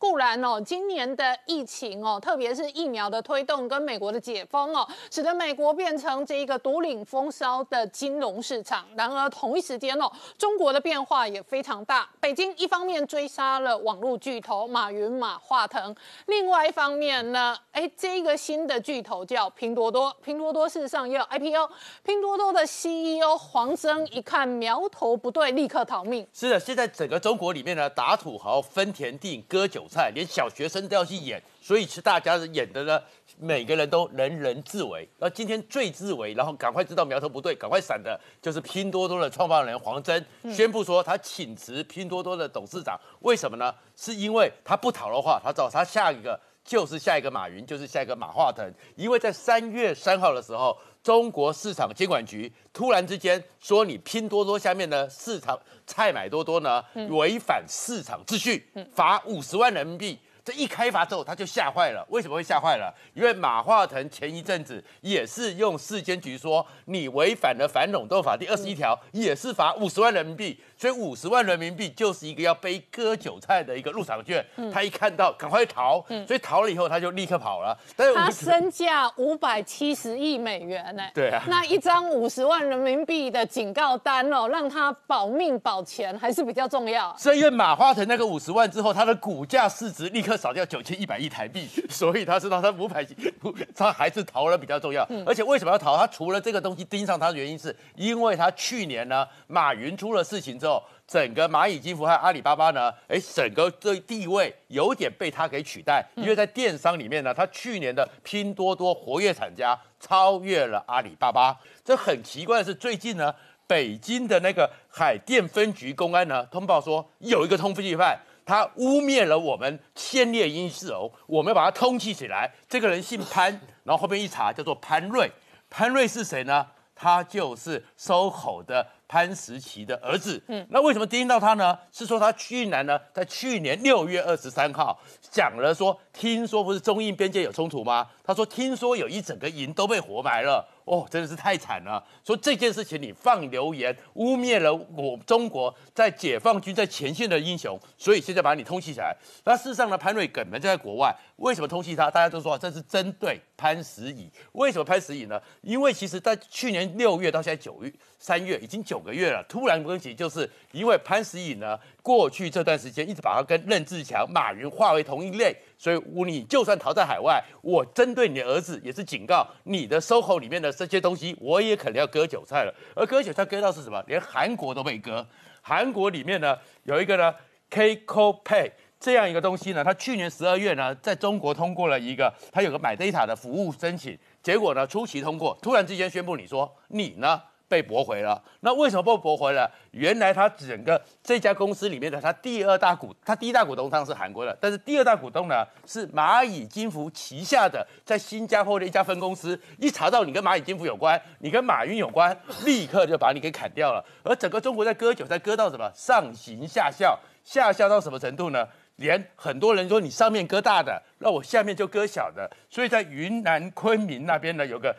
固然哦，今年的疫情哦，特别是疫苗的推动跟美国的解封哦，使得美国变成这一个独领风骚的金融市场。然而同一时间哦，中国的变化也非常大。北京一方面追杀了网络巨头马云、马化腾，另外一方面呢，哎，这一个新的巨头叫拼多多，拼多多事实上也有 IPO，拼多多的 CEO 黄峥一看苗头不对，立刻逃命。是的，现在整个中国里面呢，打土豪、分田地、割韭菜，连小学生都要去演，所以是大家演的呢，每个人都人人自危。那今天最自危，然后赶快知道苗头不对，赶快闪的，就是拼多多的创办人黄峥宣布说他请辞拼多多的董事长。为什么呢？是因为他不逃的话，他找他下一个就是下一个马云，就是下一个马化腾。因为在三月三号的时候。中国市场监管局突然之间说，你拼多多下面的市场菜买多多呢，违反市场秩序，罚五十万人民币。这一开罚之后，他就吓坏了。为什么会吓坏了？因为马化腾前一阵子也是用市监局说，你违反了反垄断法第二十一条，也是罚五十万人民币。所以五十万人民币就是一个要背割韭菜的一个入场券。他一看到，赶快逃。所以逃了以后，他就立刻跑了。但是他身价五百七十亿美元呢？对啊。那一张五十万人民币的警告单哦，让他保命保钱还是比较重要。所以因为马化腾那个五十万之后，他的股价市值立刻少掉九千一百亿台币，所以他知道他五百，他还是逃了比较重要。而且为什么要逃？他除了这个东西盯上他的原因，是因为他去年呢，马云出了事情之后。整个蚂蚁金服和阿里巴巴呢，哎，整个这地位有点被他给取代，因为在电商里面呢，他去年的拼多多活跃厂家超越了阿里巴巴。这很奇怪的是，最近呢，北京的那个海淀分局公安呢通报说，有一个通缉犯，他污蔑了我们先烈英雄，我们要把他通缉起来。这个人姓潘，然后后面一查叫做潘瑞，潘瑞是谁呢？他就是 SOHO 的。潘石屹的儿子，嗯，那为什么盯到他呢？是说他去年呢，在去年六月二十三号讲了说，听说不是中印边界有冲突吗？他说听说有一整个营都被活埋了。哦，真的是太惨了！说这件事情你放流言污蔑了我中国在解放军在前线的英雄，所以现在把你通缉起来。那事实上呢，潘瑞根本就在国外，为什么通缉他？大家都说这是针对潘石屹。为什么潘石屹呢？因为其实在去年六月到现在九月、三月已经九个月了，突然关起，就是因为潘石屹呢。过去这段时间一直把他跟任志强、马云划为同一类，所以你就算逃在海外，我针对你的儿子也是警告你的 SOHO 里面的这些东西，我也肯定要割韭菜了。而割韭菜割到是什么？连韩国都被割。韩国里面呢有一个呢 k c o Pay 这样一个东西呢，它去年十二月呢在中国通过了一个，它有个买 data 的服务申请，结果呢初期通过，突然之间宣布你说你呢？被驳回了，那为什么被驳回了？原来他整个这家公司里面的他第二大股，他第一大股东当然是韩国的，但是第二大股东呢是蚂蚁金服旗下的在新加坡的一家分公司。一查到你跟蚂蚁金服有关，你跟马云有关，立刻就把你给砍掉了。而整个中国在割韭菜割到什么上行下效，下效到什么程度呢？连很多人说你上面割大的，那我下面就割小的。所以在云南昆明那边呢，有个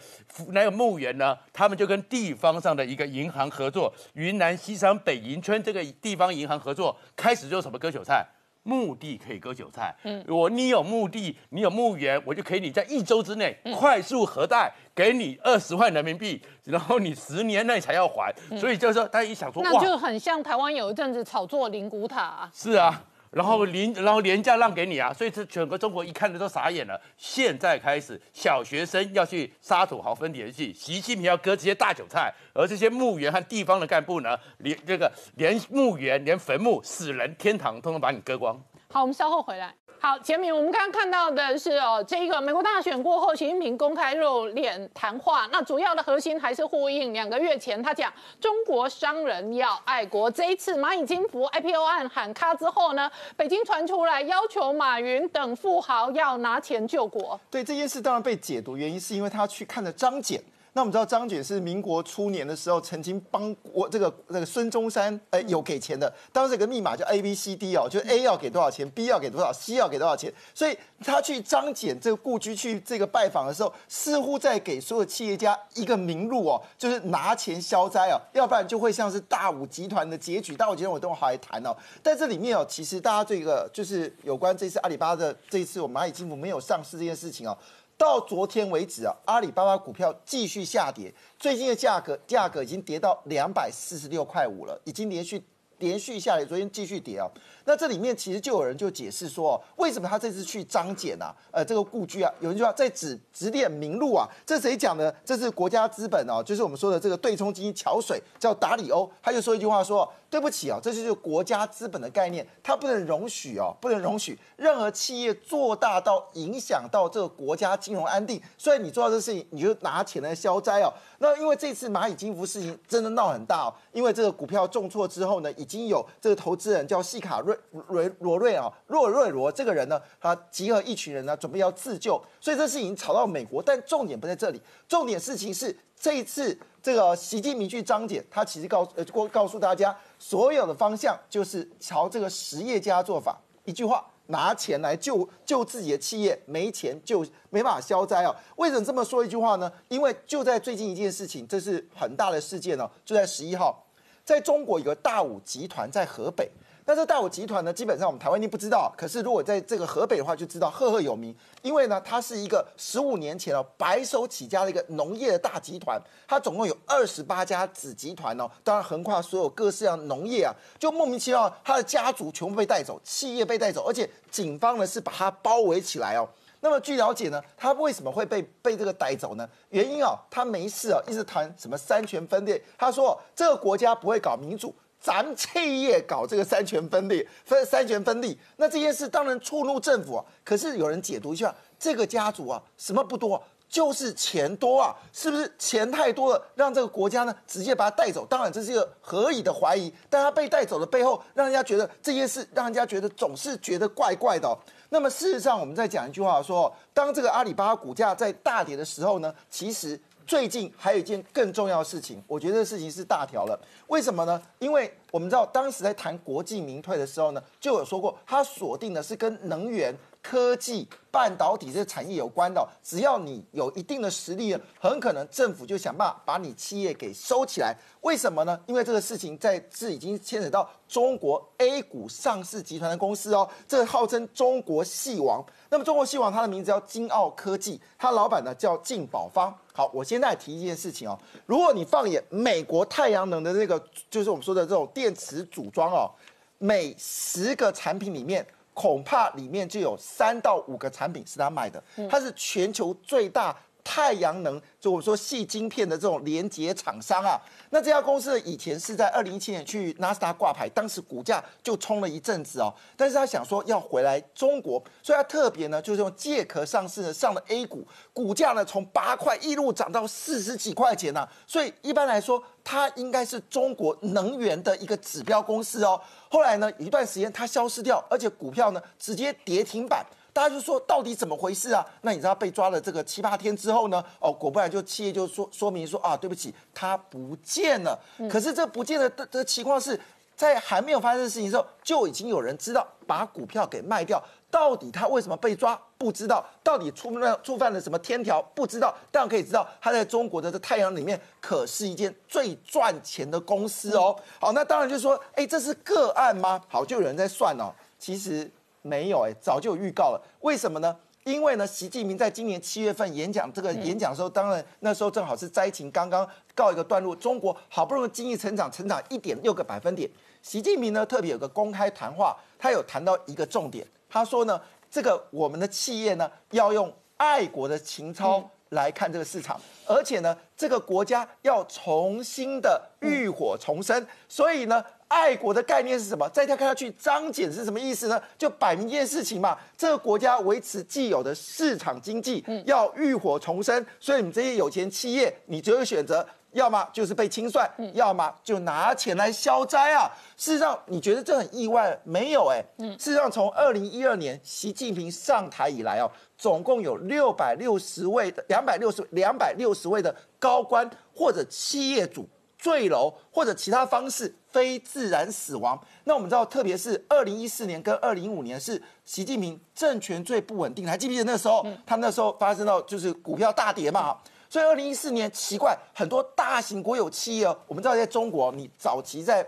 那个墓园呢，他们就跟地方上的一个银行合作，云南西昌北银村这个地方银行合作，开始做什么割韭菜？墓地可以割韭菜。嗯，我你有墓地，你有墓园，我就可以你在一周之内快速核贷，给你二十万人民币，然后你十年内才要还。所以就是说，大家一想说，那就很像台湾有一阵子炒作灵骨塔。是啊。然后廉，然后廉价让给你啊，所以这整个中国一看的都傻眼了。现在开始，小学生要去杀土豪分田去，习近平要割这些大韭菜，而这些墓园和地方的干部呢，连这个连墓园、连坟墓、死人天堂，通通把你割光。好，我们稍后回来。好，前面我们刚刚看到的是哦，这个美国大选过后，习近平公开露脸谈话，那主要的核心还是呼应两个月前他讲中国商人要爱国。这一次蚂蚁金服 IPO 案喊卡之后呢，北京传出来要求马云等富豪要拿钱救国。对这件事当然被解读，原因是因为他去看了张謇。那我们知道张謇是民国初年的时候曾经帮我这个那个孙中山呃有给钱的，当时有个密码叫 A B C D 哦，就 A 要给多少钱，B 要给多少，C 要给多少钱，所以他去张謇这个故居去这个拜访的时候，似乎在给所有企业家一个明路哦，就是拿钱消灾哦，要不然就会像是大武集团的结局。大武集团我等会好来谈哦，在这里面哦，其实大家这个就是有关这次阿里巴巴的这一次我们蚂蚁金服没有上市这件事情哦。到昨天为止啊，阿里巴巴股票继续下跌，最近的价格价格已经跌到两百四十六块五了，已经连续连续下来，昨天继续跌啊。那这里面其实就有人就解释说，为什么他这次去张謇啊？呃，这个故居啊，有人就说在指指点明路啊，这谁讲的？这是国家资本哦，就是我们说的这个对冲基金桥水叫达里欧，他就说一句话说。对不起啊，这就是国家资本的概念，它不能容许哦，不能容许任何企业做大到影响到这个国家金融安定。所以你做到这事情，你就拿钱来消灾哦。那因为这次蚂蚁金服事情真的闹很大哦，因为这个股票重挫之后呢，已经有这个投资人叫细卡瑞瑞罗瑞啊，若瑞罗这个人呢，他集合一群人呢，准备要自救，所以这事情吵到美国。但重点不在这里，重点事情是这一次。这个习近平去张謇，他其实告呃告告诉大家，所有的方向就是朝这个实业家做法。一句话，拿钱来救救自己的企业，没钱就没办法消灾哦。为什么这么说一句话呢？因为就在最近一件事情，这是很大的事件哦，就在十一号，在中国有个大武集团在河北。那这大武集团呢，基本上我们台湾人不知道，可是如果在这个河北的话，就知道赫赫有名。因为呢，它是一个十五年前哦白手起家的一个农业的大集团，它总共有二十八家子集团哦，当然横跨所有各式样农业啊，就莫名其妙，他的家族全部被带走，企业被带走，而且警方呢是把它包围起来哦。那么据了解呢，他为什么会被被这个带走呢？原因啊，他没事啊，一直谈什么三权分立，他说这个国家不会搞民主。咱企业搞这个三权分立，分三权分立，那这件事当然触怒政府啊。可是有人解读一下，这个家族啊，什么不多，就是钱多啊，是不是钱太多了，让这个国家呢直接把他带走？当然这是一个合理的怀疑，但他被带走的背后，让人家觉得这件事，让人家觉得总是觉得怪怪的。那么事实上，我们再讲一句话，说当这个阿里巴巴股价在大跌的时候呢，其实。最近还有一件更重要的事情，我觉得事情是大条了。为什么呢？因为我们知道当时在谈国际民退的时候呢，就有说过，它锁定的是跟能源。科技、半导体这些产业有关的，只要你有一定的实力，很可能政府就想办法把你企业给收起来。为什么呢？因为这个事情在是已经牵扯到中国 A 股上市集团的公司哦，这个号称中国系王。那么中国系王，它的名字叫金奥科技，它老板呢叫靳宝方。好，我现在提一件事情哦，如果你放眼美国太阳能的那个，就是我们说的这种电池组装哦，每十个产品里面。恐怕里面就有三到五个产品是他卖的，他是全球最大太阳能，就我们说细晶片的这种连接厂商啊。那这家公司以前是在二零一七年去纳斯达挂牌，当时股价就冲了一阵子哦。但是他想说要回来中国，所以他特别呢就是用借壳上市呢上了 A 股，股价呢从八块一路涨到四十几块钱呢。所以一般来说，它应该是中国能源的一个指标公司哦。后来呢，有一段时间它消失掉，而且股票呢直接跌停板，大家就说到底怎么回事啊？那你知道被抓了这个七八天之后呢？哦，果不然就企业就说说明说啊，对不起，它不见了。可是这不见的的情况是在还没有发生的事情的时候，就已经有人知道把股票给卖掉。到底他为什么被抓？不知道。到底触犯触犯了什么天条？不知道。但可以知道，他在中国的这太阳里面可是一件最赚钱的公司哦。好，那当然就是说，哎，这是个案吗？好，就有人在算哦。其实没有，哎，早就有预告了。为什么呢？因为呢，习近平在今年七月份演讲这个演讲的时候，当然那时候正好是灾情刚刚告一个段落，中国好不容易经济成长成长一点六个百分点。习近平呢特别有个公开谈话，他有谈到一个重点。他说呢，这个我们的企业呢要用爱国的情操来看这个市场，而且呢，这个国家要重新的浴火重生。所以呢，爱国的概念是什么？再跳看下去，张謇是什么意思呢？就摆明一件事情嘛，这个国家维持既有的市场经济要浴火重生，所以你们这些有钱企业，你只有选择要么就是被清算，要么就拿钱来消灾啊。事实上，你觉得这很意外？没有哎，事实上从二零一二年习近平上台以来哦，总共有六百六十位的两百六十两百六十位的高官或者企业主坠楼或者其他方式非自然死亡。那我们知道，特别是二零一四年跟二零一五年是习近平政权最不稳定，还记不记得那时候他那时候发生到就是股票大跌嘛？所以二零一四年奇怪，很多大型国有企业，我们知道在中国，你早期在。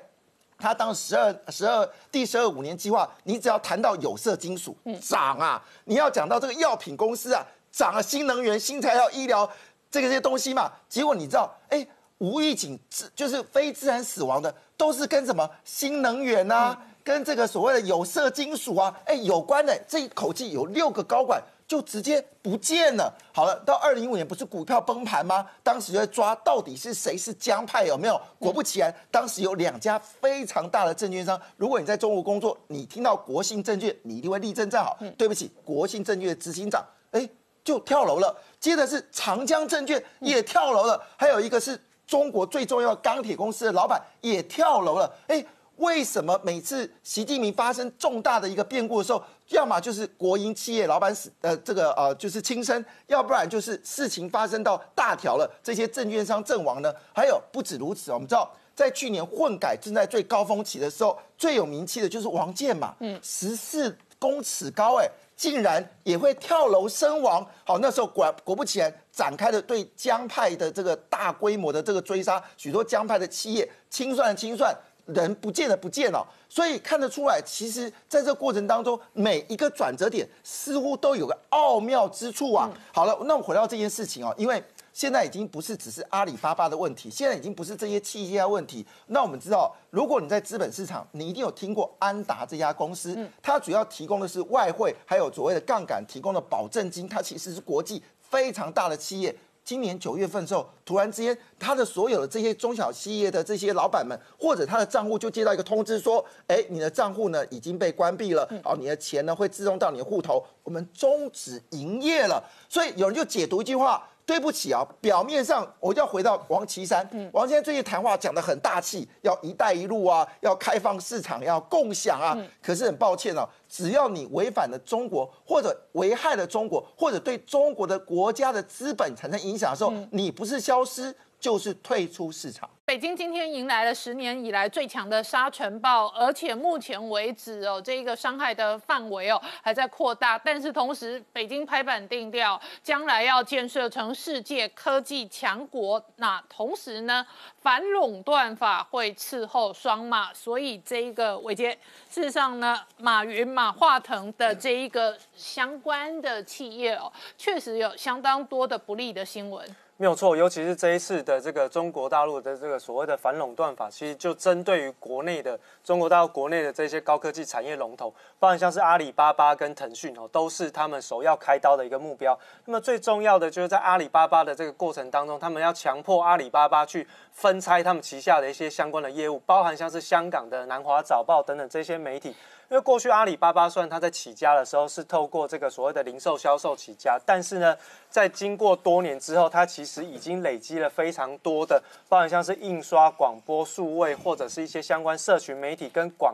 他当十二十二第十二五年计划，你只要谈到有色金属涨啊，你要讲到这个药品公司啊涨啊，新能源、新材料、医疗这个些东西嘛，结果你知道，哎，无预警就是非自然死亡的，都是跟什么新能源啊，跟这个所谓的有色金属啊，哎有关的。这一口气有六个高管。就直接不见了。好了，到二零一五年不是股票崩盘吗？当时就在抓到底是谁是江派有没有？果不其然，当时有两家非常大的证券商。如果你在中国工作，你听到国信证券，你一定会立正站好。对不起，国信证券的执行长哎就跳楼了。接着是长江证券也跳楼了，还有一个是中国最重要的钢铁公司的老板也跳楼了。哎。为什么每次习近平发生重大的一个变故的时候，要么就是国营企业老板死，呃，这个呃就是轻生，要不然就是事情发生到大条了，这些证券商阵亡呢？还有不止如此，我们知道在去年混改正在最高峰期的时候，最有名气的就是王健嘛，嗯，十四公尺高，哎，竟然也会跳楼身亡。好，那时候果果不其然，展开了对江派的这个大规模的这个追杀，许多江派的企业清算清算。人不见了，不见了，所以看得出来，其实在这过程当中，每一个转折点似乎都有个奥妙之处啊。好了，那我们回到这件事情哦，因为现在已经不是只是阿里巴巴的问题，现在已经不是这些企业问题。那我们知道，如果你在资本市场，你一定有听过安达这家公司，它主要提供的是外汇，还有所谓的杠杆提供的保证金，它其实是国际非常大的企业。今年九月份的时候，突然之间，他的所有的这些中小企业的这些老板们，或者他的账户就接到一个通知说，哎，你的账户呢已经被关闭了，哦，你的钱呢会自动到你的户头，我们终止营业了。所以有人就解读一句话。对不起啊，表面上我就要回到王岐山。王岐山最近谈话讲的很大气，要“一带一路”啊，要开放市场，要共享啊。可是很抱歉哦，只要你违反了中国，或者危害了中国，或者对中国的国家的资本产生影响的时候，你不是消失，就是退出市场。北京今天迎来了十年以来最强的沙尘暴，而且目前为止哦，这一个伤害的范围哦还在扩大。但是同时，北京拍板定调，将来要建设成世界科技强国。那同时呢，反垄断法会伺候双马，所以这一个伟杰，事实上呢，马云、马化腾的这一个相关的企业哦，确实有相当多的不利的新闻。没有错，尤其是这一次的这个中国大陆的这个所谓的反垄断法，其实就针对于国内的中国大陆国内的这些高科技产业龙头，包含像是阿里巴巴跟腾讯哦，都是他们首要开刀的一个目标。那么最重要的就是在阿里巴巴的这个过程当中，他们要强迫阿里巴巴去分拆他们旗下的一些相关的业务，包含像是香港的南华早报等等这些媒体。因为过去阿里巴巴虽然它在起家的时候是透过这个所谓的零售销售起家，但是呢，在经过多年之后，它其实已经累积了非常多的，包含像是印刷、广播、数位或者是一些相关社群媒体跟广。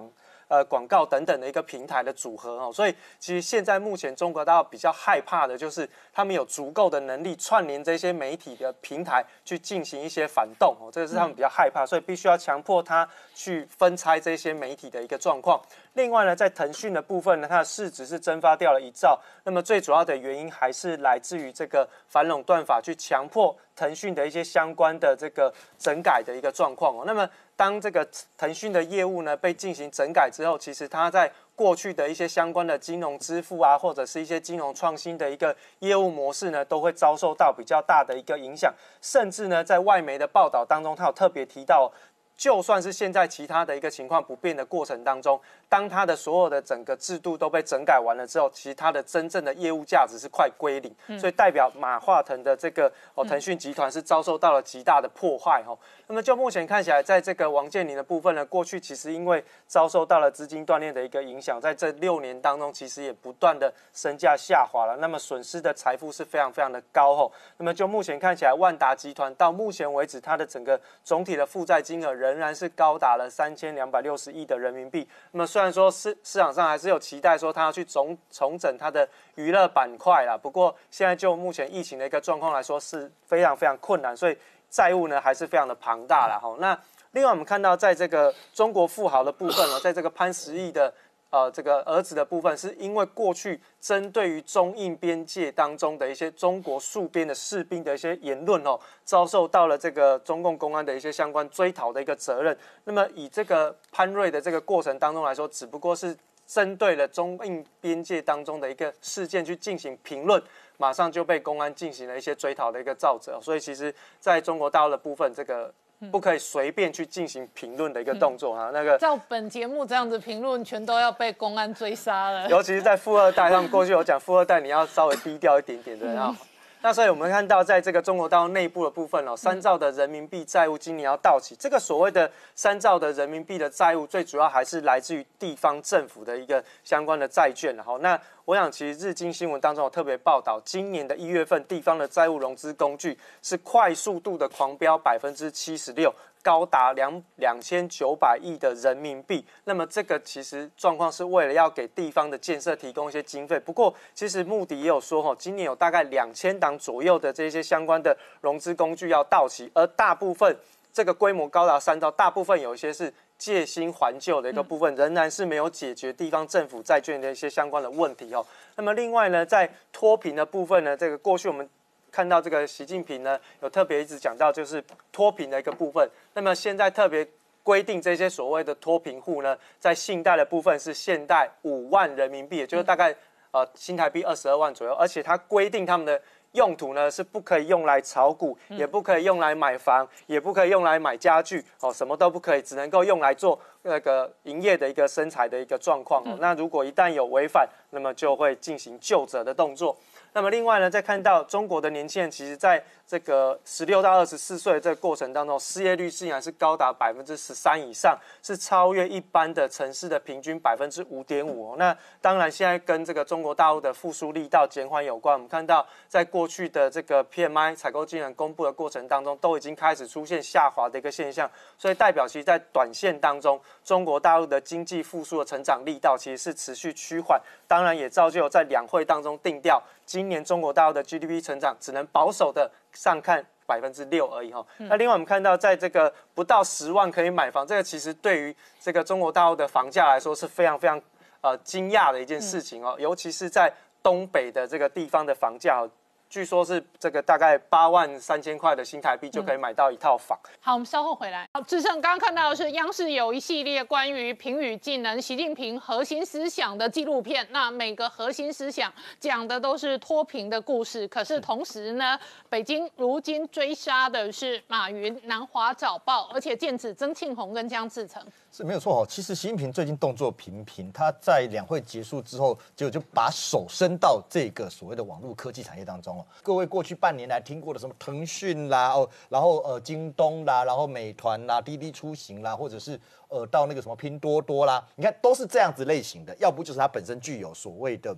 呃，广告等等的一个平台的组合哦，所以其实现在目前中国大陆比较害怕的就是他们有足够的能力串联这些媒体的平台去进行一些反动哦，这个是他们比较害怕，所以必须要强迫他去分拆这些媒体的一个状况。另外呢，在腾讯的部分呢，它的市值是蒸发掉了一兆，那么最主要的原因还是来自于这个反垄断法去强迫腾讯的一些相关的这个整改的一个状况哦，那么。当这个腾讯的业务呢被进行整改之后，其实它在过去的一些相关的金融支付啊，或者是一些金融创新的一个业务模式呢，都会遭受到比较大的一个影响。甚至呢，在外媒的报道当中，它有特别提到，就算是现在其他的一个情况不变的过程当中，当它的所有的整个制度都被整改完了之后，其实它的真正的业务价值是快归零，所以代表马化腾的这个哦腾讯集团是遭受到了极大的破坏哦。那么就目前看起来，在这个王健林的部分呢，过去其实因为遭受到了资金断裂的一个影响，在这六年当中，其实也不断的身价下滑了，那么损失的财富是非常非常的高哦。那么就目前看起来，万达集团到目前为止，它的整个总体的负债金额仍仍然是高达了三千两百六十亿的人民币。那么虽然说市市场上还是有期待说他要去重重整它的娱乐板块啦，不过现在就目前疫情的一个状况来说是非常非常困难，所以。债务呢还是非常的庞大了哈。那另外我们看到，在这个中国富豪的部分呢，在这个潘石屹的呃这个儿子的部分，是因为过去针对于中印边界当中的一些中国戍边的士兵的一些言论哦，遭受到了这个中共公安的一些相关追讨的一个责任。那么以这个潘瑞的这个过程当中来说，只不过是针对了中印边界当中的一个事件去进行评论。马上就被公安进行了一些追讨的一个造责，所以其实在中国大陆的部分，这个不可以随便去进行评论的一个动作啊。那个照本节目这样子评论，全都要被公安追杀了。尤其是在富二代，他们过去有讲富二代，你要稍微低调一点点的啊。那所以我们看到，在这个中国大陆内部的部分哦，三兆的人民币债务今年要到期。这个所谓的三兆的人民币的债务，最主要还是来自于地方政府的一个相关的债券。然后，那我想其实日经新闻当中有特别报道，今年的一月份地方的债务融资工具是快速度的狂飙百分之七十六。高达两两千九百亿的人民币，那么这个其实状况是为了要给地方的建设提供一些经费。不过，其实穆迪也有说，哈，今年有大概两千档左右的这些相关的融资工具要到期，而大部分这个规模高达三兆，大部分有一些是借新还旧的一个部分，仍然是没有解决地方政府债券的一些相关的问题哦。那么另外呢，在脱贫的部分呢，这个过去我们。看到这个习近平呢，有特别一直讲到就是脱贫的一个部分。那么现在特别规定这些所谓的脱贫户呢，在信贷的部分是现贷五万人民币，也就是大概呃新台币二十二万左右。而且它规定他们的用途呢是不可以用来炒股，也不可以用来买房，也不可以用来买家具，哦，什么都不可以，只能够用来做那个营业的一个生财的一个状况。那如果一旦有违反，那么就会进行就责的动作。那么另外呢，再看到中国的年轻人，其实在这个十六到二十四岁这个过程当中，失业率竟然是高达百分之十三以上，是超越一般的城市的平均百分之五点五。那当然，现在跟这个中国大陆的复苏力道减缓有关。我们看到，在过去的这个 PMI 采购经理公布的过程当中，都已经开始出现下滑的一个现象，所以代表其实在短线当中，中国大陆的经济复苏的成长力道其实是持续趋缓。当然，也造就在两会当中定调。今年中国大陆的 GDP 成长只能保守的上看百分之六而已哈。那另外我们看到，在这个不到十万可以买房，这个其实对于这个中国大陆的房价来说是非常非常呃惊讶的一件事情哦，尤其是在东北的这个地方的房价。据说是这个大概八万三千块的新台币就可以买到一套房。好，我们稍后回来。志胜刚刚看到的是央视有一系列关于评语技能、习近平核心思想的纪录片。那每个核心思想讲的都是脱贫的故事。可是同时呢，北京如今追杀的是马云、南华早报，而且剑指曾庆红跟江志成。是没有错哦。其实习近平最近动作频频，他在两会结束之后，结果就把手伸到这个所谓的网络科技产业当中了。各位过去半年来听过的什么腾讯啦，哦，然后呃京东啦，然后美团啦，滴滴出行啦，或者是呃到那个什么拼多多啦，你看都是这样子类型的。要不就是它本身具有所谓的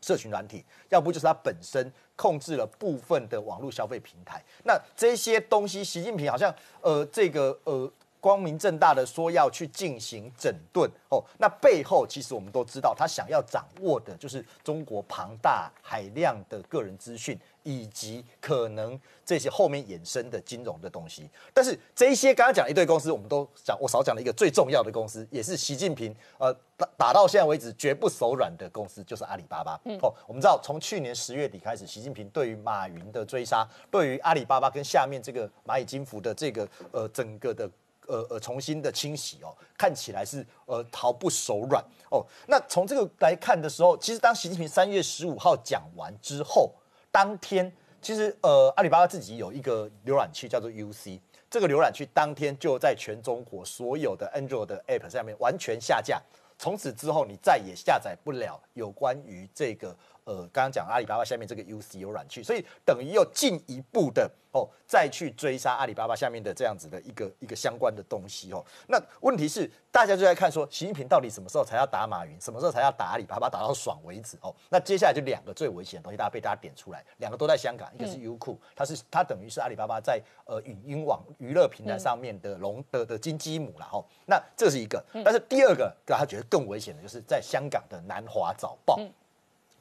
社群软体，要不就是它本身控制了部分的网络消费平台。那这些东西，习近平好像呃这个呃。光明正大的说要去进行整顿哦，那背后其实我们都知道，他想要掌握的就是中国庞大海量的个人资讯，以及可能这些后面衍生的金融的东西。但是这一些刚刚讲一堆公司，我们都讲，我少讲了一个最重要的公司，也是习近平呃打打到现在为止绝不手软的公司，就是阿里巴巴。哦，我们知道从去年十月底开始，习近平对于马云的追杀，对于阿里巴巴跟下面这个蚂蚁金服的这个呃整个的。呃呃，重新的清洗哦，看起来是呃毫不手软哦。那从这个来看的时候，其实当习近平三月十五号讲完之后，当天其实呃阿里巴巴自己有一个浏览器叫做 UC，这个浏览器当天就在全中国所有的 Android 的 App 上面完全下架，从此之后你再也下载不了有关于这个呃刚刚讲阿里巴巴下面这个 UCU 软去，所以等于又进一步的哦再去追杀阿里巴巴下面的这样子的一个一个相关的东西哦。那问题是大家就在看说习近平到底什么时候才要打马云，什么时候才要打阿里巴巴，打到爽为止哦。那接下来就两个最危险的东西，大家被大家点出来，两个都在香港，一个是优酷，它是它等于是阿里巴巴在呃语音网娱乐平台上面的龙的的金鸡母了哈。那这是一个，但是第二个他觉得更危险的就是在香港的南华早报。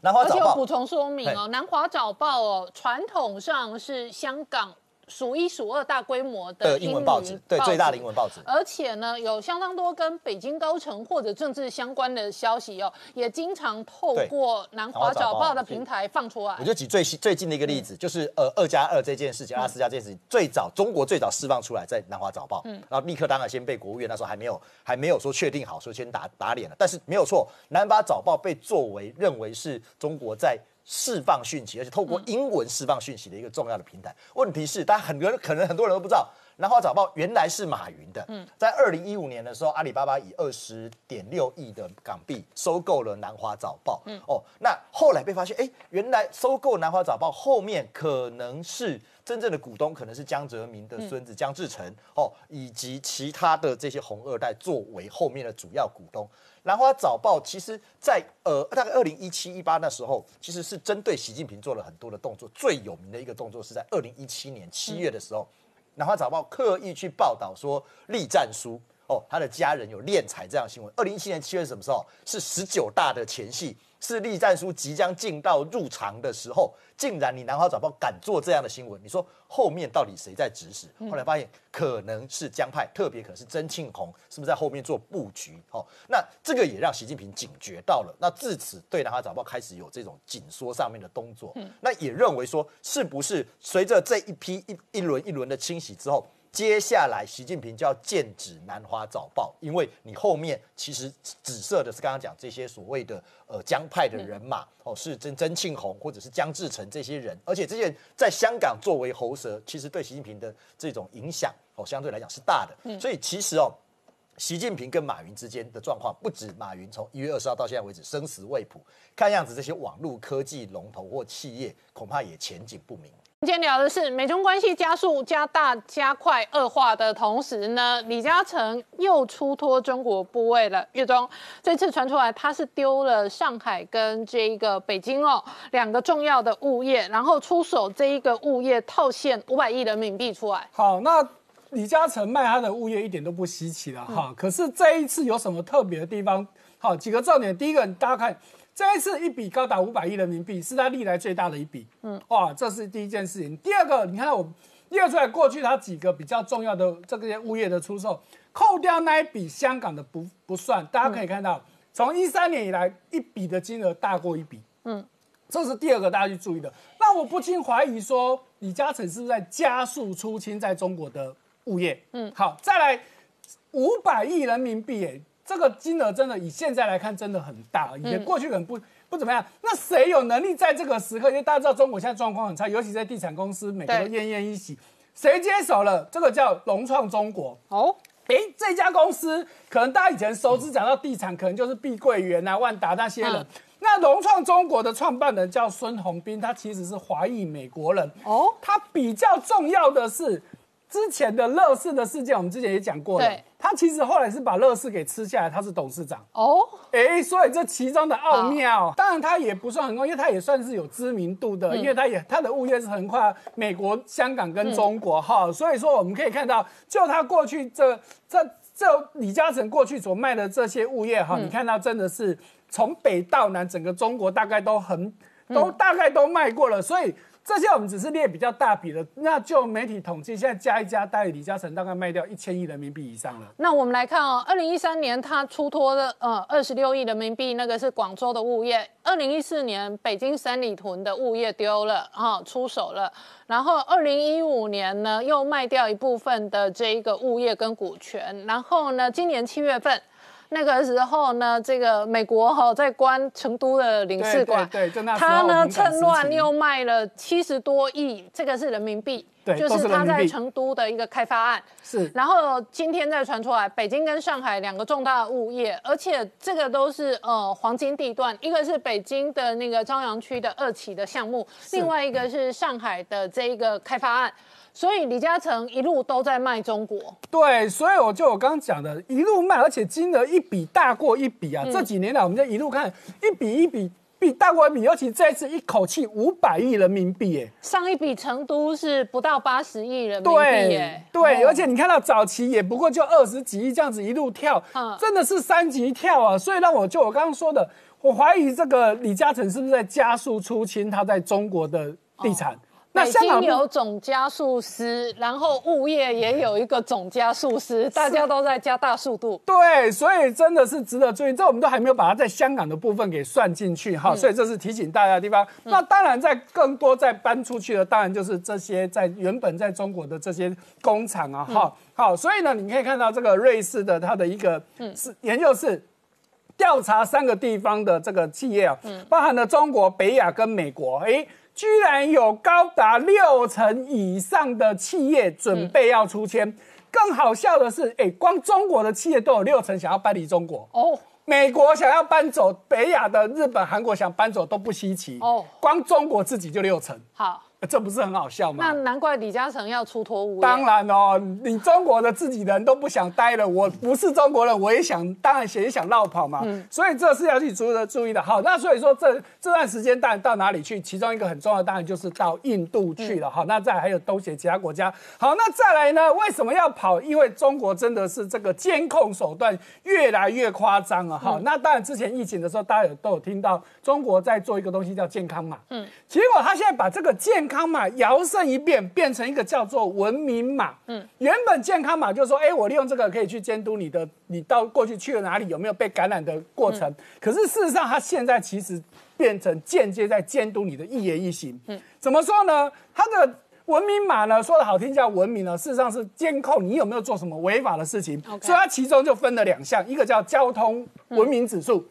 南华而且早报有补充说明哦，南华早报哦，传统上是香港数一数二大规模的的英文报纸，对最大的英文报纸。而且呢，有相当多跟北京高层或者政治相关的消息哦，也经常透过南华早报的平台放出来我。就举最最近的一个例子，就是呃二加二这件事情，阿拉斯加这件事情，最早中国最早释放出来在南华早报，嗯然后立刻当然先被国务院那时候还没有还没有说确定好，说先打打脸了，但是没有错，南华早报被作为认为是中国在。释放讯息，而且透过英文释放讯息的一个重要的平台。问题是，大家很多人可能很多人都不知道，南华早报原来是马云的。嗯在二零一五年的时候，阿里巴巴以二十点六亿的港币收购了南华早报。嗯哦，那后来被发现，哎，原来收购南华早报后面可能是真正的股东，可能是江泽民的孙子江志成哦，以及其他的这些红二代作为后面的主要股东。南华早报其实在呃大概二零一七一八那时候，其实是针对习近平做了很多的动作。最有名的一个动作是在二零一七年七月的时候，南华早报刻意去报道说栗战书哦，他的家人有敛财这样新闻。二零一七年七月什么时候？是十九大的前夕，是栗战书即将进到入场的时候，竟然你南华早报敢做这样的新闻，你说后面到底谁在指使？后来发现可能是江派，特别可能是曾庆红，是不是在后面做布局？哦，那这个也让习近平警觉到了，那自此对南华早报开始有这种紧缩上面的动作。那也认为说，是不是随着这一批一一轮一轮的清洗之后？接下来，习近平就要剑指南华早报，因为你后面其实紫色的是刚刚讲这些所谓的呃江派的人马、哦，是曾曾庆红或者是江志成这些人，而且这些人在香港作为喉舌，其实对习近平的这种影响哦，相对来讲是大的。所以其实哦，习近平跟马云之间的状况，不止马云从一月二十号到现在为止生死未卜，看样子这些网络科技龙头或企业恐怕也前景不明。今天聊的是美中关系加速、加大、加快恶化的同时呢，李嘉诚又出脱中国部位了。月中这次传出来，他是丢了上海跟这一个北京哦两个重要的物业，然后出手这一个物业套现五百亿人民币出来。好，那李嘉诚卖他的物业一点都不稀奇了哈。可是这一次有什么特别的地方？好，几个重点。第一个，大家看。这一次一笔高达五百亿人民币，是他历来最大的一笔。嗯，哇，这是第一件事情。第二个，你看到我列出来过去他几个比较重要的这些物业的出售，扣掉那一笔香港的不不算，大家可以看到，从一三年以来一笔的金额大过一笔。嗯，这是第二个大家去注意的。那我不禁怀疑说，李嘉诚是不是在加速出清在中国的物业？嗯，好，再来五百亿人民币，哎。这个金额真的以现在来看真的很大，以前过去可能不不怎么样。那谁有能力在这个时刻？因为大家知道中国现在状况很差，尤其在地产公司，每个都奄奄一息。谁接手了？这个叫融创中国。哦，哎，这家公司可能大家以前熟知，讲到地产，可能就是碧桂园啊、万达那些人。那融创中国的创办人叫孙宏斌，他其实是华裔美国人。哦，他比较重要的是。之前的乐视的事件，我们之前也讲过了。他其实后来是把乐视给吃下来，他是董事长。哦，哎，所以这其中的奥妙，当然他也不算很高，因为他也算是有知名度的，因为他也他的物业是横跨美国、香港跟中国哈。所以说我们可以看到，就他过去这这这李嘉诚过去所卖的这些物业哈，你看到真的是从北到南，整个中国大概都很都大概都卖过了，所以。这些我们只是列比较大笔的，那就媒体统计，现在加一加，大概李嘉诚大概卖掉一千亿人民币以上了。那我们来看哦，二零一三年他出脱的呃二十六亿人民币，那个是广州的物业；二零一四年北京三里屯的物业丢了啊，出手了。然后二零一五年呢，又卖掉一部分的这一个物业跟股权。然后呢，今年七月份。那个时候呢，这个美国哈在关成都的领事馆，对，就那他呢趁乱又卖了七十多亿，这个是人民币就是他在成都的一个开发案。是然后今天再传出来，北京跟上海两个重大的物业，而且这个都是呃黄金地段，一个是北京的那个朝阳区的二期的项目，另外一个是上海的这一个开发案。所以李嘉诚一路都在卖中国，对，所以我就我刚刚讲的，一路卖，而且金额一笔大过一笔啊。嗯这几年来，我们就一路看一笔一笔比大过一笔，尤其这一次一口气五百亿人民币，哎，上一笔成都是不到八十亿人民币对耶，对，哦而且你看到早期也不过就二十几亿这样子一路跳，嗯真的是三级跳啊！所以让我就我刚刚说的，我怀疑这个李嘉诚是不是在加速出清他在中国的地产？那北香港有总加速师，然后物业也有一个总加速师，大家都在加大速度。对，所以真的是值得注意。这我们都还没有把它在香港的部分给算进去哈，所以这是提醒大家的地方。那当然，在更多在搬出去的，当然就是这些在原本在中国的这些工厂啊，哈，好，所以呢，你可以看到这个瑞士的它的一个是研究室。调查三个地方的这个企业啊，包含了中国、北亚跟美国，诶，居然有高达六成以上的企业准备要出签。更好笑的是，诶，光中国的企业都有六成想要搬离中国。哦，美国想要搬走，北亚的日本、韩国想搬走都不稀奇。哦哦，光中国自己就六成，好，这不是很好笑吗？那难怪李嘉诚要出脱。当然哦，你中国的自己人都不想待了，我不是中国人，我也想，当然也想绕跑嘛。嗯所以这是要去注的注意的。好，那所以说这这段时间当然到哪里去？其中一个很重要的当然就是到印度去了。好，那再来还有东协其他国家。好，那再来呢？为什么要跑？因为中国真的是这个监控手段越来越夸张了。好，那当然之前疫情的时候，大家有都有听到中国在做一个东西叫健康码。嗯，结果他现在把这个健康码摇身一变，变成一个叫做文明码。嗯，原本健康码就是说，哎，我利用这个可以去监督你的，你到过去去了哪里，有没有被感染的过程。可是事实上，它现在其实变成间接在监督你的一言一行。嗯，怎么说呢？它的文明码呢，说的好听叫文明呢，事实上是监控你有没有做什么违法的事情。所以它其中就分了两项，一个叫交通文明指数。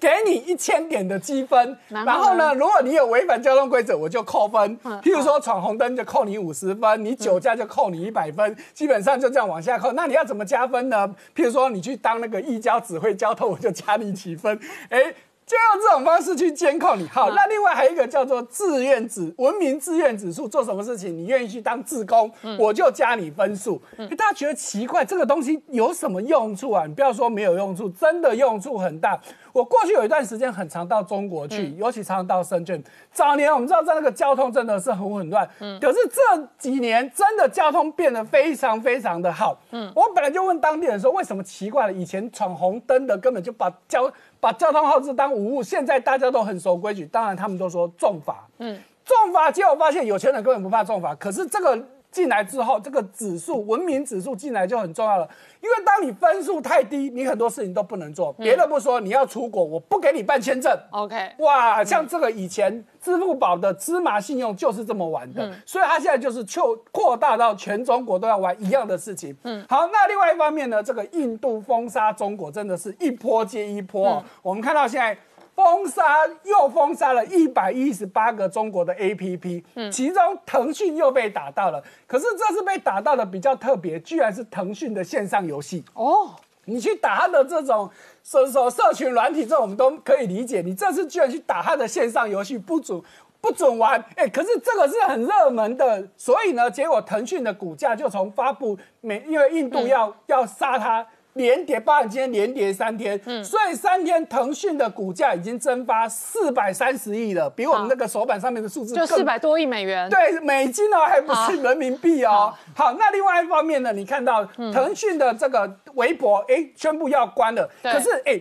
给你一千点的积分，然后呢如果你有违反交通规则，我就扣分。譬如说闯红灯就扣你五十分，你酒驾就扣你一百分，基本上就这样往下扣。那你要怎么加分呢？譬如说你去当那个义交指挥交通，我就加你几分。哎。就用这种方式去监控你。好，那另外还有一个叫做志愿指文明志愿指数，做什么事情你愿意去当志工，我就加你分数。诶大家觉得奇怪，这个东西有什么用处啊？你不要说没有用处，真的用处很大。我过去有一段时间很常到中国去，尤其常常到深圳。早年我们知道在那个交通真的是很混乱，可是这几年真的交通变得非常非常的好。我本来就问当地人说，为什么奇怪了？以前闯红灯的根本就把交把交通号志当无物，现在大家都很守规矩。当然他们都说重罚，嗯，重罚，结果发现有钱人根本不怕重罚，可是这个。进来之后，这个指数文明指数进来就很重要了，因为当你分数太低，你很多事情都不能做。别的不说，你要出国，我不给你办签证。OK，哇，像这个以前支付宝的芝麻信用就是这么玩的，所以它现在就是扩扩大到全中国都要玩一样的事情。嗯，好，那另外一方面呢，这个印度封杀中国真的是一波接一波哦、我们看到现在。封杀又封杀了一百一十八个中国的 APP，其中腾讯又被打到了。可是这次被打到的比较特别，居然是腾讯的线上游戏。哦，你去打他的这种社社社群软体，这我们都可以理解。你这次居然去打他的线上游戏，不准不准玩，哎、可是这个是很热门的，所以呢，结果腾讯的股价就从发布美，因为印度要、要杀它。连跌，包含今天连跌三天，嗯所以三天腾讯的股价已经蒸发四百三十亿了，比我们那个手板上面的数字更就四百多亿美元。对，美金哦，还不是人民币哦。好，那另外一方面呢，你看到腾讯的这个微博，哎，宣布要关了。可是，哎，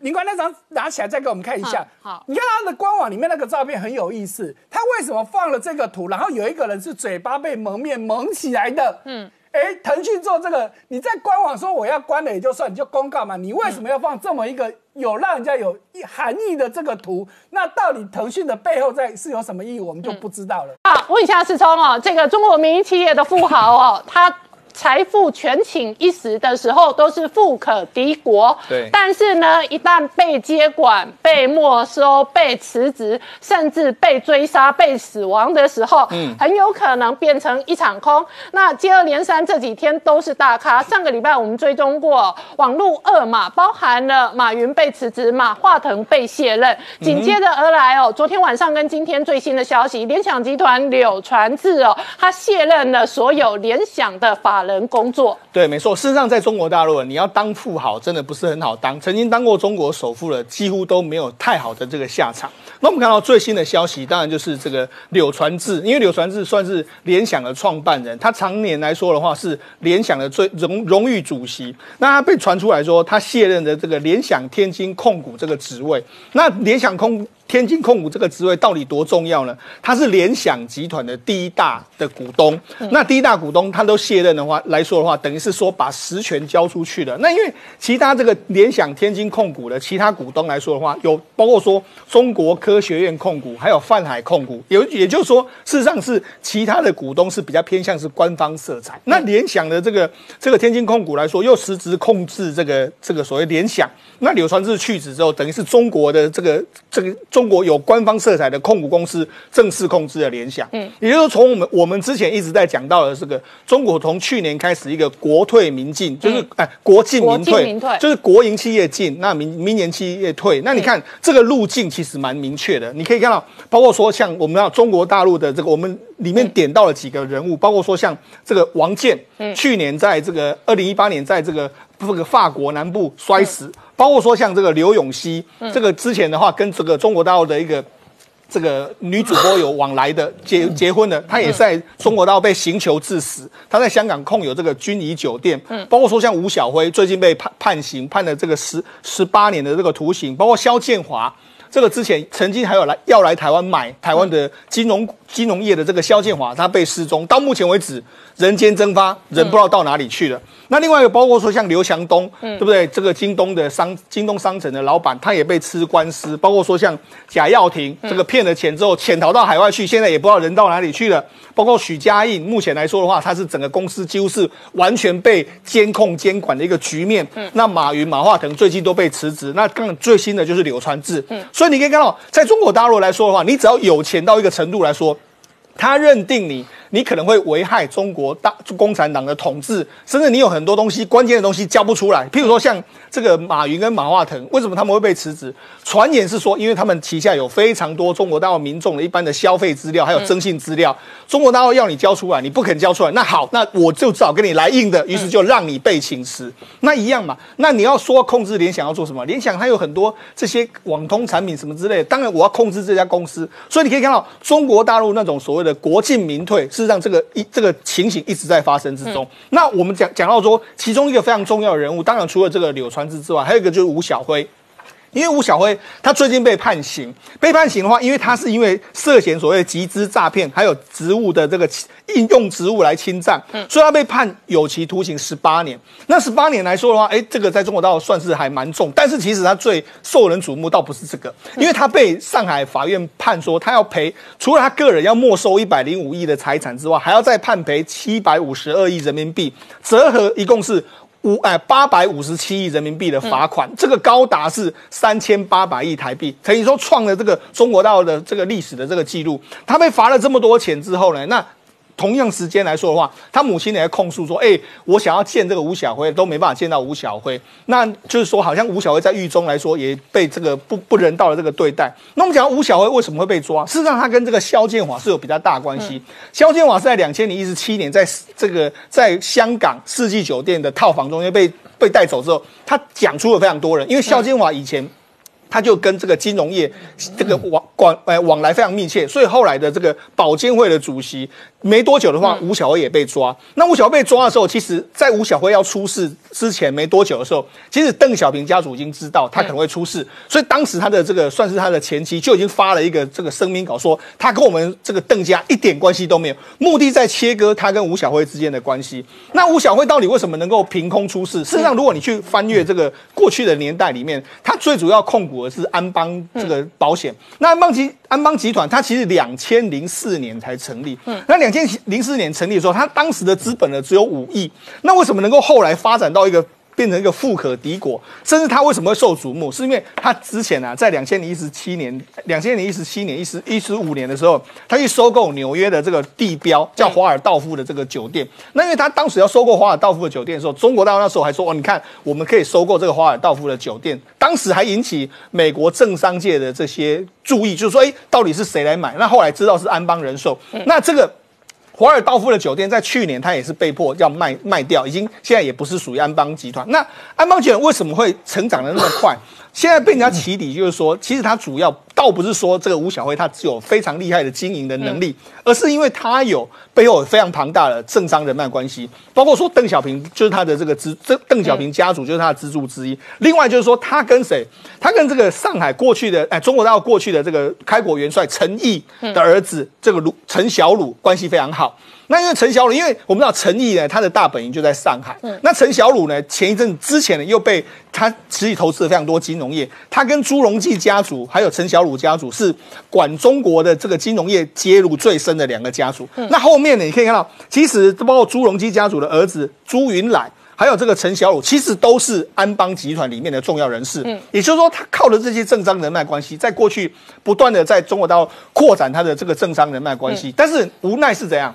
你把那张拿起来再给我们看一下。嗯好你看它的官网里面那个照片很有意思，他为什么放了这个图？然后有一个人是嘴巴被蒙面蒙起来的。嗯。哎，腾讯做这个，你在官网说我要关了也就算，你就公告嘛。你为什么要放这么一个有让人家有含义的这个图？那到底腾讯的背后在是有什么意义，我们就不知道了。啊，问一下思聪哦，这个中国民营企业的富豪哦，他财富权倾一时的时候都是富可敌国，对但是呢，一旦被接管、被没收、被辞职，甚至被追杀、被死亡的时候，嗯，很有可能变成一场空。那接二连三这几天都是大咖。上个礼拜我们追踪过网络二马，包含了马云被辞职、马化腾被卸任，紧接着而来哦，昨天晚上跟今天最新的消息，联想集团柳传志哦，他卸任了所有联想的法人工作。对，没错。事实上，在中国大陆，你要当富豪，真的不是很好当。曾经当过中国首富的，几乎都没有太好的这个下场。那我们看到最新的消息，当然就是这个柳传志，因为柳传志算是联想的创办人，他常年来说的话是联想的最荣荣誉主席。那他被传出来说，他卸任的这个联想天津控股这个职位。那联想控天津控股这个职位到底多重要呢？他是联想集团的第一大的股东。那第一大股东他都卸任的话来说的话，等于是说把实权交出去了。那因为其他这个联想天津控股的其他股东来说的话，有包括说中国科学院控股，还有泛海控股，有也就是说，事实上是其他的股东是比较偏向是官方色彩。那联想的这个这个天津控股来说，又实质控制这个这个所谓联想。那柳传志去职之后，等于是中国的这个这个中国有官方色彩的控股公司正式控制的联想。嗯，也就是说，从我们我们之前一直在讲到的这个中国从去年开始一个国退民进，就是哎国进民国进退民退，就是国营企业进，那民民营企业退。那你看这个路径其实蛮明确的，你可以看到，包括说像我们要中国大陆的这个我们。里面点到了几个人物，包括说像这个王健，去年在这个二零一八年在这个这个法国南部摔死，包括说像这个刘永熙，这个之前的话跟这个中国大陆的一个这个女主播有往来的结结婚的，她也在中国大陆被刑求致死。她在香港控有这个君怡酒店，包括说像吴小辉最近被判判刑，判了这个十十八年的这个徒刑，包括肖建华。这个之前曾经还有来要来台湾买台湾的金融金融业的这个肖建华，他被失踪，到目前为止人间蒸发，人不知道到哪里去了。那另外一个包括说像刘强东，对不对？这个京东的商京东商城的老板，他也被吃官司。包括说像贾耀庭，这个骗了钱之后潜逃到海外去，现在也不知道人到哪里去了。包括许家印，目前来说的话，他是整个公司几乎是完全被监控监管的一个局面。那马云、马化腾最近都被辞职，那更最新的就是柳传志。所以你可以看到，在中国大陆来说的话，你只要有钱到一个程度来说，他认定你，你可能会危害中国大共产党的统治，甚至你有很多东西关键的东西交不出来。譬如说像这个马云跟马化腾，为什么他们会被辞职？传言是说，因为他们旗下有非常多中国大陆民众的一般的消费资料，还有征信资料，中国大陆要你交出来，你不肯交出来，那好，那我就只好跟你来硬的，于是就让你被请辞。那一样嘛，那你要说控制联想要做什么？联想它有很多这些网通产品什么之类的，当然我要控制这家公司，所以你可以看到中国大陆那种所谓的国进民退，事实上这个一这个情形一直在发生之中。那我们讲讲到说，其中一个非常重要的人物，当然除了这个柳传志之外，还有一个就是吴晓辉。因为吴小辉他最近被判刑，被判刑的话，因为他是因为涉嫌所谓集资诈骗，还有职务的这个应用职务来侵占，嗯所以他被判有期徒刑十八年。那十八年来说的话，哎，这个在中国大陆算是还蛮重，但是其实他最受人瞩目倒不是这个，因为他被上海法院判说他要赔，除了他个人要没收一百零五亿的财产之外，还要再判赔七百五十二亿人民币，折合一共是。五哎八百五十七亿人民币的罚款，这个高达是三千八百亿台币，可以说创了这个中国大陆的这个历史的这个记录。他被罚了这么多钱之后呢，那同样时间来说的话，他母亲也在控诉说：“哎、我想要见这个吴小辉，都没办法见到吴小辉。”那就是说，好像吴小辉在狱中来说也被这个不不人道的这个对待。那我们讲到吴小辉为什么会被抓？事实上，他跟这个肖建华是有比较大关系。肖建华是在两千零一十七年，在这个在香港世纪酒店的套房中间被被带走之后，他讲出了非常多人，因为肖建华以前。他就跟这个金融业这个往往呃往来非常密切，所以后来的这个保监会的主席没多久的话，吴小辉也被抓。那吴小辉被抓的时候，其实在吴小辉要出事之前没多久的时候，其实邓小平家族已经知道他可能会出事，所以当时他的这个算是他的前妻就已经发了一个这个声明稿，说他跟我们这个邓家一点关系都没有，目的在切割他跟吴晓辉之间的关系。那吴小辉到底为什么能够凭空出世？事实上，如果你去翻阅这个过去的年代里面，他最主要控股。股的是安邦这个保险。那安邦集安邦集团，它其实两千零四年才成立。嗯，那两千零四年成立的时候，它当时的资本呢只有五亿。那为什么能够后来发展到一个？变成一个富可敌国，甚至他为什么会受瞩目？是因为他之前啊，在两千零一十七年、两千零一十七年、一十一十五年的时候，他去收购纽约的这个地标叫华尔道夫的这个酒店。那因为他当时要收购华尔道夫的酒店的时候，中国大陆那时候还说哦，你看我们可以收购这个华尔道夫的酒店，当时还引起美国政商界的这些注意，就是说，哎，到底是谁来买？那后来知道是安邦人寿。那这个。华尔道夫的酒店在去年，它也是被迫要卖卖掉，已经现在也不是属于安邦集团。那安邦集团为什么会成长的那么快？现在被人家起底，就是说，其实它主要倒不是说这个吴小辉他只有非常厉害的经营的能力，而是因为他有背后有非常庞大的政商人脉关系，包括说邓小平就是他的这个支，这邓小平家族就是他的支柱之一。另外就是说，他跟谁？他跟这个上海过去的哎，中国大陆过去的这个开国元帅陈毅的儿子这个鲁陈小鲁关系非常好。那因为陈小鲁，因为我们知道陈毅呢，他的大本营就在上海。那陈小鲁呢，前一阵之前呢，又被他实际投资了非常多金融业。他跟朱镕基家族还有陈小鲁家族是管中国的这个金融业介入最深的两个家族。那后面呢，你可以看到，其实包括朱镕基家族的儿子朱云览，还有这个陈小鲁，其实都是安邦集团里面的重要人士。嗯，也就是说，他靠的这些政商人脉关系，在过去不断的在中国大陆扩展他的这个政商人脉关系。但是无奈是怎样？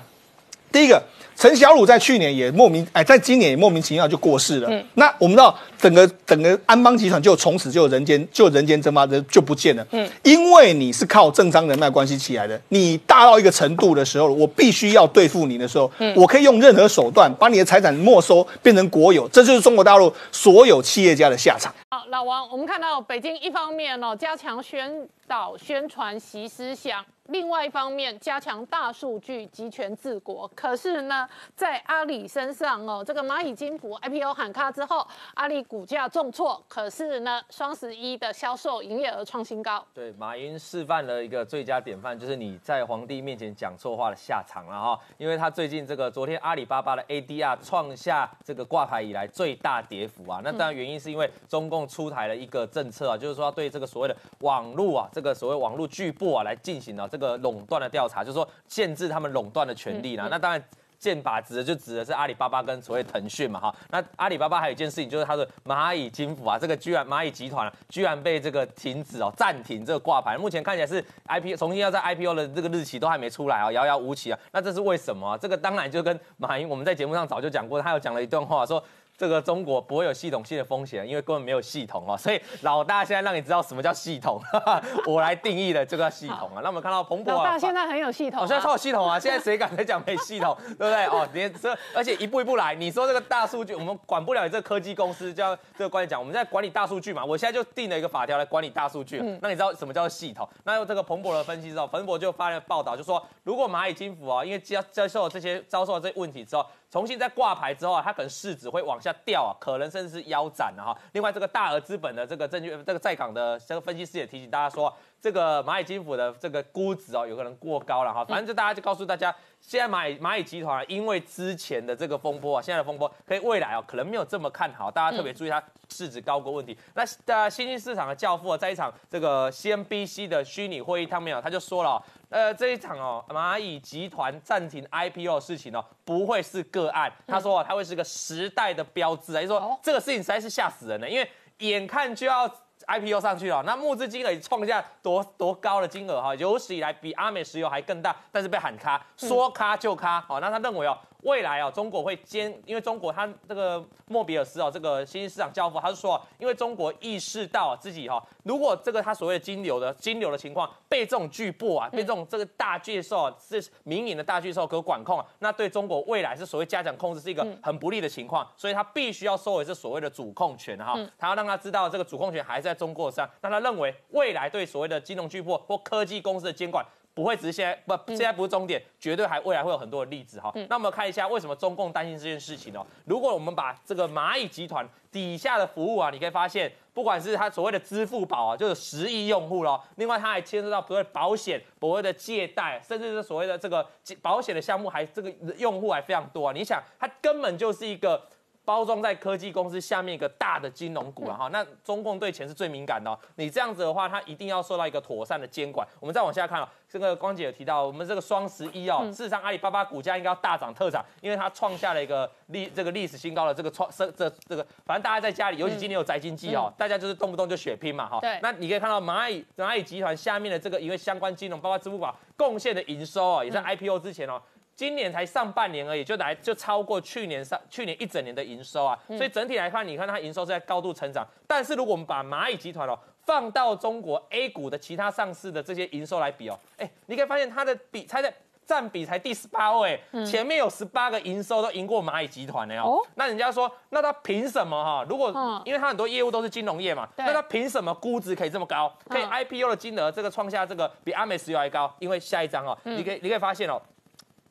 第一个，陈小鲁在去年也莫名哎，在今年也莫名其妙就过世了。嗯，那我们知道整个整个安邦集团就从此就人间就人间蒸发的就不见了。嗯，因为你是靠政商人脉关系起来的，你大到一个程度的时候，我必须要对付你的时候，我可以用任何手段把你的财产没收，变成国有，这就是中国大陆所有企业家的下场。好，老王，我们看到北京一方面哦，加强宣导宣传习思想。另外一方面，加强大数据集权治国。可是呢，在阿里身上哦，这个蚂蚁金服 IPO 喊卡之后，阿里股价重挫。可是呢，双十一的销售营业额创新高。对，马云示范了一个最佳典范，就是你在皇帝面前讲错话的下场了哈。因为他最近这个昨天阿里巴巴的 ADR 创下这个挂牌以来最大跌幅啊。那当然原因是因为中共出台了一个政策啊，就是说对这个所谓的网络啊，这个所谓网络巨擘啊来进行了。这个垄断的调查，就是说限制他们垄断的权利啦。那当然，剑靶指的就指的是阿里巴巴跟所谓腾讯嘛，哈。那阿里巴巴还有一件事情，就是它的蚂蚁金服啊，这个居然蚂蚁集团居然被这个停止哦，暂停这个挂牌。目前看起来是 I P 重新要在 I P O 的这个日期都还没出来啊，遥遥无期啊。那这是为什么？这个当然就跟马云我们在节目上早就讲过，他有讲了一段话说。这个中国不会有系统性的风险，因为根本没有系统哦。所以老大现在让你知道什么叫系统，我来定义的这个系统啊。那我们看到彭博，啊老大现在很有系统，现在超有系统啊！现在谁敢来讲没系统，对不对？哦，连这而且一步一步来。你说这个大数据，我们管不了你这个科技公司，叫这个观点讲，我们在管理大数据嘛。我现在就定了一个法条来管理大数据。那你知道什么叫系统？那用这个彭博的分析之后，彭博就发了报道，就说如果蚂蚁金服啊，因为接接受这些遭受了这些问题之后。重新再挂牌之后啊，它可能市值会往下掉啊，可能甚至是腰斩了哈。另外，这个大额资本的这个证券，这个在港的这个分析师也提醒大家说，这个蚂蚁金服的这个估值哦，有可能过高了哈。反正就大家就告诉大家，现在蚂蚁蚂蚁集团因为之前的这个风波啊，现在的风波，可以未来啊，可能没有这么看好，大家特别注意它市值高过问题。那的新兴市场的教父啊，在一场这个 CNBC 的虚拟会议上面啊，他就说了。呃，这一场哦，蚂蚁集团暂停 IPO 的事情哦，不会是个案。他说啊，它会是个时代的标志啊。就说这个事情实在是吓死人了，因为眼看就要 IPO 上去了，那募资金额创下多多高的金额哈，有史以来比阿美石油还更大，但是被喊卡，说卡就卡。好，那他认为哦。未来啊，中国会坚，因为中国他这个莫比尔斯啊，这个新兴市场教父，他是说，因为中国意识到自己哈，如果这个他所谓的金流的金流的情况被这种巨擘啊，被这种这个大巨兽啊是民营的大巨兽可管控啊，那对中国未来是所谓加强控制是一个很不利的情况，所以他必须要收回这所谓的主控权哈，他要让他知道这个主控权还在中国上，那他认为未来对所谓的金融巨擘或科技公司的监管。不会只是现在不，现在不是终点，绝对还未来会有很多的例子哈。那我们看一下为什么中共担心这件事情哦。如果我们把这个蚂蚁集团底下的服务啊，你可以发现，不管是它所谓的支付宝啊，就是十亿用户咯，另外它还牵涉到所谓保险、所谓的借贷，甚至是所谓的这个保险的项目，还这个用户还非常多啊。你想，它根本就是一个。包装在科技公司下面一个大的金融股了哈。那中共对钱是最敏感的哦，你这样子的话，它一定要受到一个妥善的监管。我们再往下看哦，这个光姐有提到，我们这个双十一哦，事实上阿里巴巴股价应该要大涨特涨，因为它创下了一个历这个历史新高的这个创这这这个，反正大家在家里，尤其今年有宅经济哦，大家就是动不动就血拼嘛哈。对那你可以看到蚂蚁蚂蚁集团下面的这个因为相关金融，包括支付宝贡献的营收哦，也在 IPO 之前哦。今年才上半年而已，就来就超过去年上去年一整年的营收啊，所以整体来看，你看它营收是在高度成长。但是如果我们把蚂蚁集团哦放到中国 A 股的其他上市的这些营收来比哦，哎，你可以发现它的比它的占比才第十八位，前面有十八个营收都赢过蚂蚁集团的哦。哦那人家说，那它凭什么哈？如果嗯因为它很多业务都是金融业嘛，那它凭什么估值可以这么高？可以嗯 IPO 的金额这个创下这个比阿美石油还高？因为下一张哦，你可以你可以发现哦。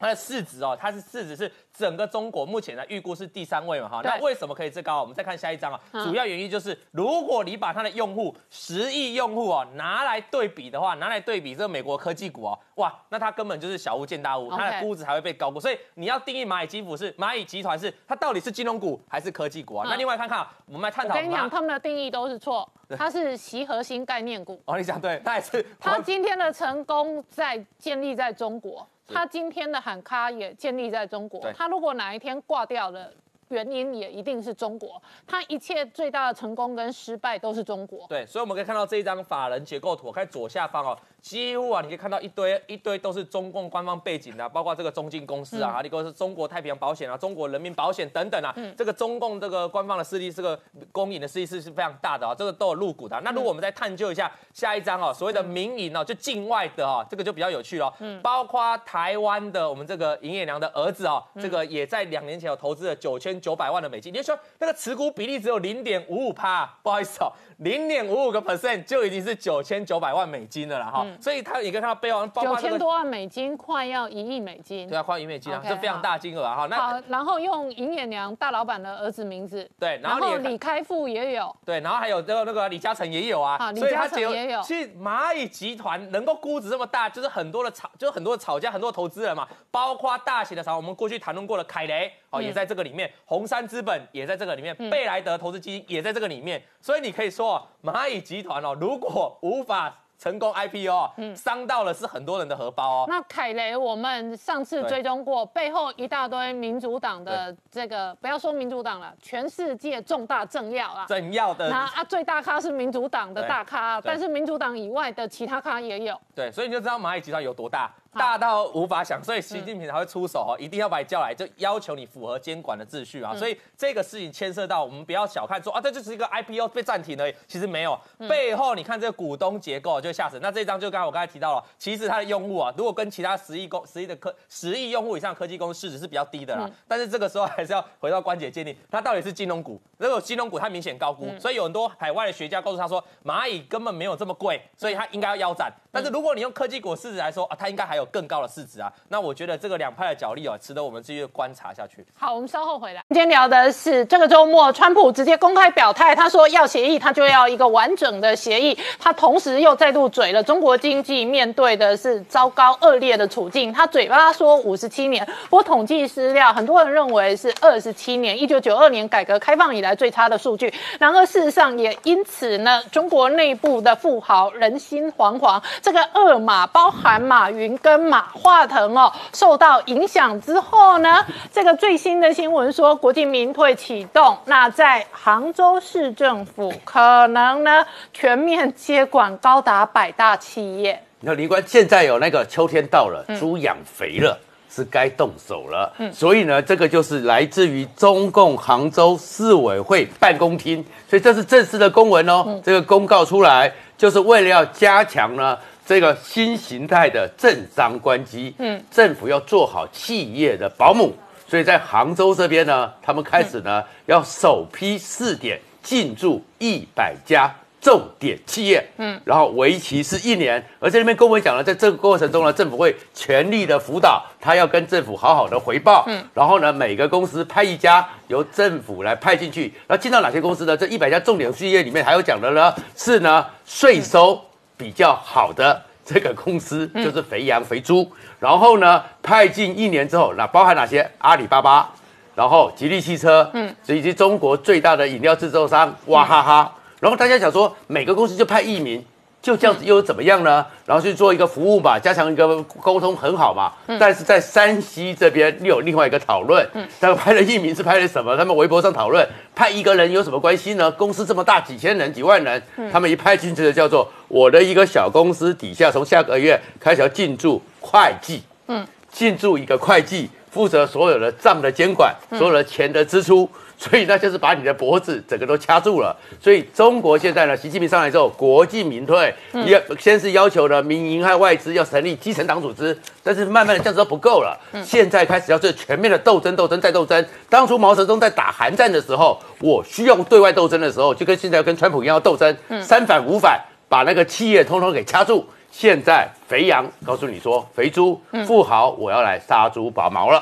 它的市值哦，它是市值是整个中国目前的预估是第三位嘛哈，那为什么可以这高？我们再看下一张啊，嗯主要原因就是如果你把它的用户十亿用户哦拿来对比的话，拿来对比这个美国科技股哦，哇，那它根本就是小巫见大巫，它的估值还会被高估，所以你要定义蚂蚁金服是蚂蚁集团是它到底是金融股还是科技股啊？嗯那另外看看啊，我们来探讨我跟你讲，他们的定义都是错，它是其核心概念股。哦，你讲对，它也是它今天的成功在建立在中国，它今天的喊卡也建立在中国他。如果哪一天挂掉了，原因也一定是中国。它一切最大的成功跟失败都是中国。对，所以我们可以看到这一张法人结构图，看左下方哦，几乎啊，你可以看到一堆一堆都是中共官方背景的、包括这个中金公司啊，还有一个是中国太平洋保险啊、中国人民保险等等啊，这个中共这个官方的势力，这个公营的势力是是非常大的啊，这个都有入股的啊、那如果我们再探究一下下一张哦，所谓的民营哦，就境外的哦，这个就比较有趣了、嗯，包括台湾的我们这个营业娘的儿子哦，这个也在两年前有投资了九千九百万的美金，你就说那个持股比例只有零点五五趴，不好意思哦，零点五五个 percent 就已经是九千九百万美金了啦哈，所以他也可以看到背后包九括这个千多万美金，快要一亿美金。对。啊，快一亿美金啊这非常大金额啊哈，那好，然后用银眼娘大老板的儿子名字，对，然然后李开复也有，对，然后还有这个那个李嘉诚也有啊，啊李嘉诚所以他也有。其实蚂蚁集团能够估值这么大，就是很多的炒，就是很多的炒家，很多投资人嘛，包括大型的厂，我们过去谈论过的凯雷哦，嗯。也在这个里面，红杉资本也在这个里面，贝莱德投资基金也在这个里面，所以你可以说哦，蚂蚁集团哦，如果无法成功 IPO 嗯，伤到了是很多人的荷包哦。那凯雷，我们上次追踪过，背后一大堆民主党的这个，不要说民主党了，全世界重大政要啊。政要的那啊，最大咖是民主党的大咖，但是民主党以外的其他咖也有。对，所以你就知道蚂蚁集团有多大，好大到无法想，所以习近平才会出手哦，一定要把你叫来，就要求你符合监管的秩序啊。所以这个事情牵涉到我们不要小看说啊，这就是一个 IPO 被暂停而已，其实没有，背后你看这个股东结构就吓死。那这张就刚才我刚才提到了，其实它的用户啊，如果跟其他十亿公十亿的科十亿用户以上的科技公司市值是比较低的啦，但是这个时候还是要回到关节鉴定，它到底是金融股，如果金融股它明显高估，所以有很多海外的学家告诉他说，蚂蚁根本没有这么贵，所以它应该要腰斩。但是如果你用科技股市值来说啊，它应该还有更高的市值啊。那我觉得这个两派的角力哦，值得我们继续观察下去。好，我们稍后回来。今天聊的是这个周末，川普直接公开表态，他说要协议，他就要一个完整的协议。他同时又再度嘴了，中国经济面对的是糟糕恶劣的处境。他嘴巴说五十七年，不过统计资料，很多人认为是二十七年，一九九二年改革开放以来最差的数据。然而事实上也因此呢，中国内部的富豪人心惶惶，这个二马包含马云跟马化腾哦，受到影响之后呢，这个最新的新闻说，国进民退启动，那在杭州市政府可能呢全面接管高达百大企业。你看林官现在有那个秋天到了，猪养肥了。是该动手了，嗯所以呢，这个就是来自于中共杭州市委会办公厅，所以这是正式的公文哦。这个公告出来，就是为了要加强呢这个新形态的政商关机，嗯，政府要做好企业的保姆，所以在杭州这边呢，他们开始呢要首批试点进驻一百家。重点企业，嗯，然后为期是一年，而这里面跟我们讲了，在这个过程中呢，政府会全力的辅导，他要跟政府好好的回报，嗯，然后呢，每个公司派一家由政府来派进去，然后进到哪些公司呢？这一百家重点企业里面还有讲的呢，是呢税收比较好的这个公司，就是肥羊肥猪，然后呢派进一年之后，那包含哪些？阿里巴巴。然后吉利汽车，嗯，以及中国最大的饮料制造商娃哈哈，然后大家想说每个公司就派一名。就这样子又怎么样呢？然后去做一个服务吧，加强一个沟通很好嘛。但是在山西这边又有另外一个讨论，嗯他们拍了一名是拍了什么？他们微博上讨论派一个人有什么关系呢？公司这么大，几千人、几万人，他们一派进去的叫做我的一个小公司底下，从下个月开始要进驻会计，嗯，进驻一个会计，负责所有的账的监管，所有的钱的支出。所以那就是把你的脖子整个都掐住了。所以中国现在呢，习近平上来之后，国进民退，要先是要求呢民营和外资要成立基层党组织，但是慢慢的这样子都不够了。现在开始要做全面的斗争，斗争再斗争。当初毛泽东在打韩战的时候，我需要对外斗争的时候，就跟现在跟川普一样要斗争，三反五反，把那个企业通通给掐住。现在肥羊告诉你说，肥猪富豪我要来杀猪拔毛了。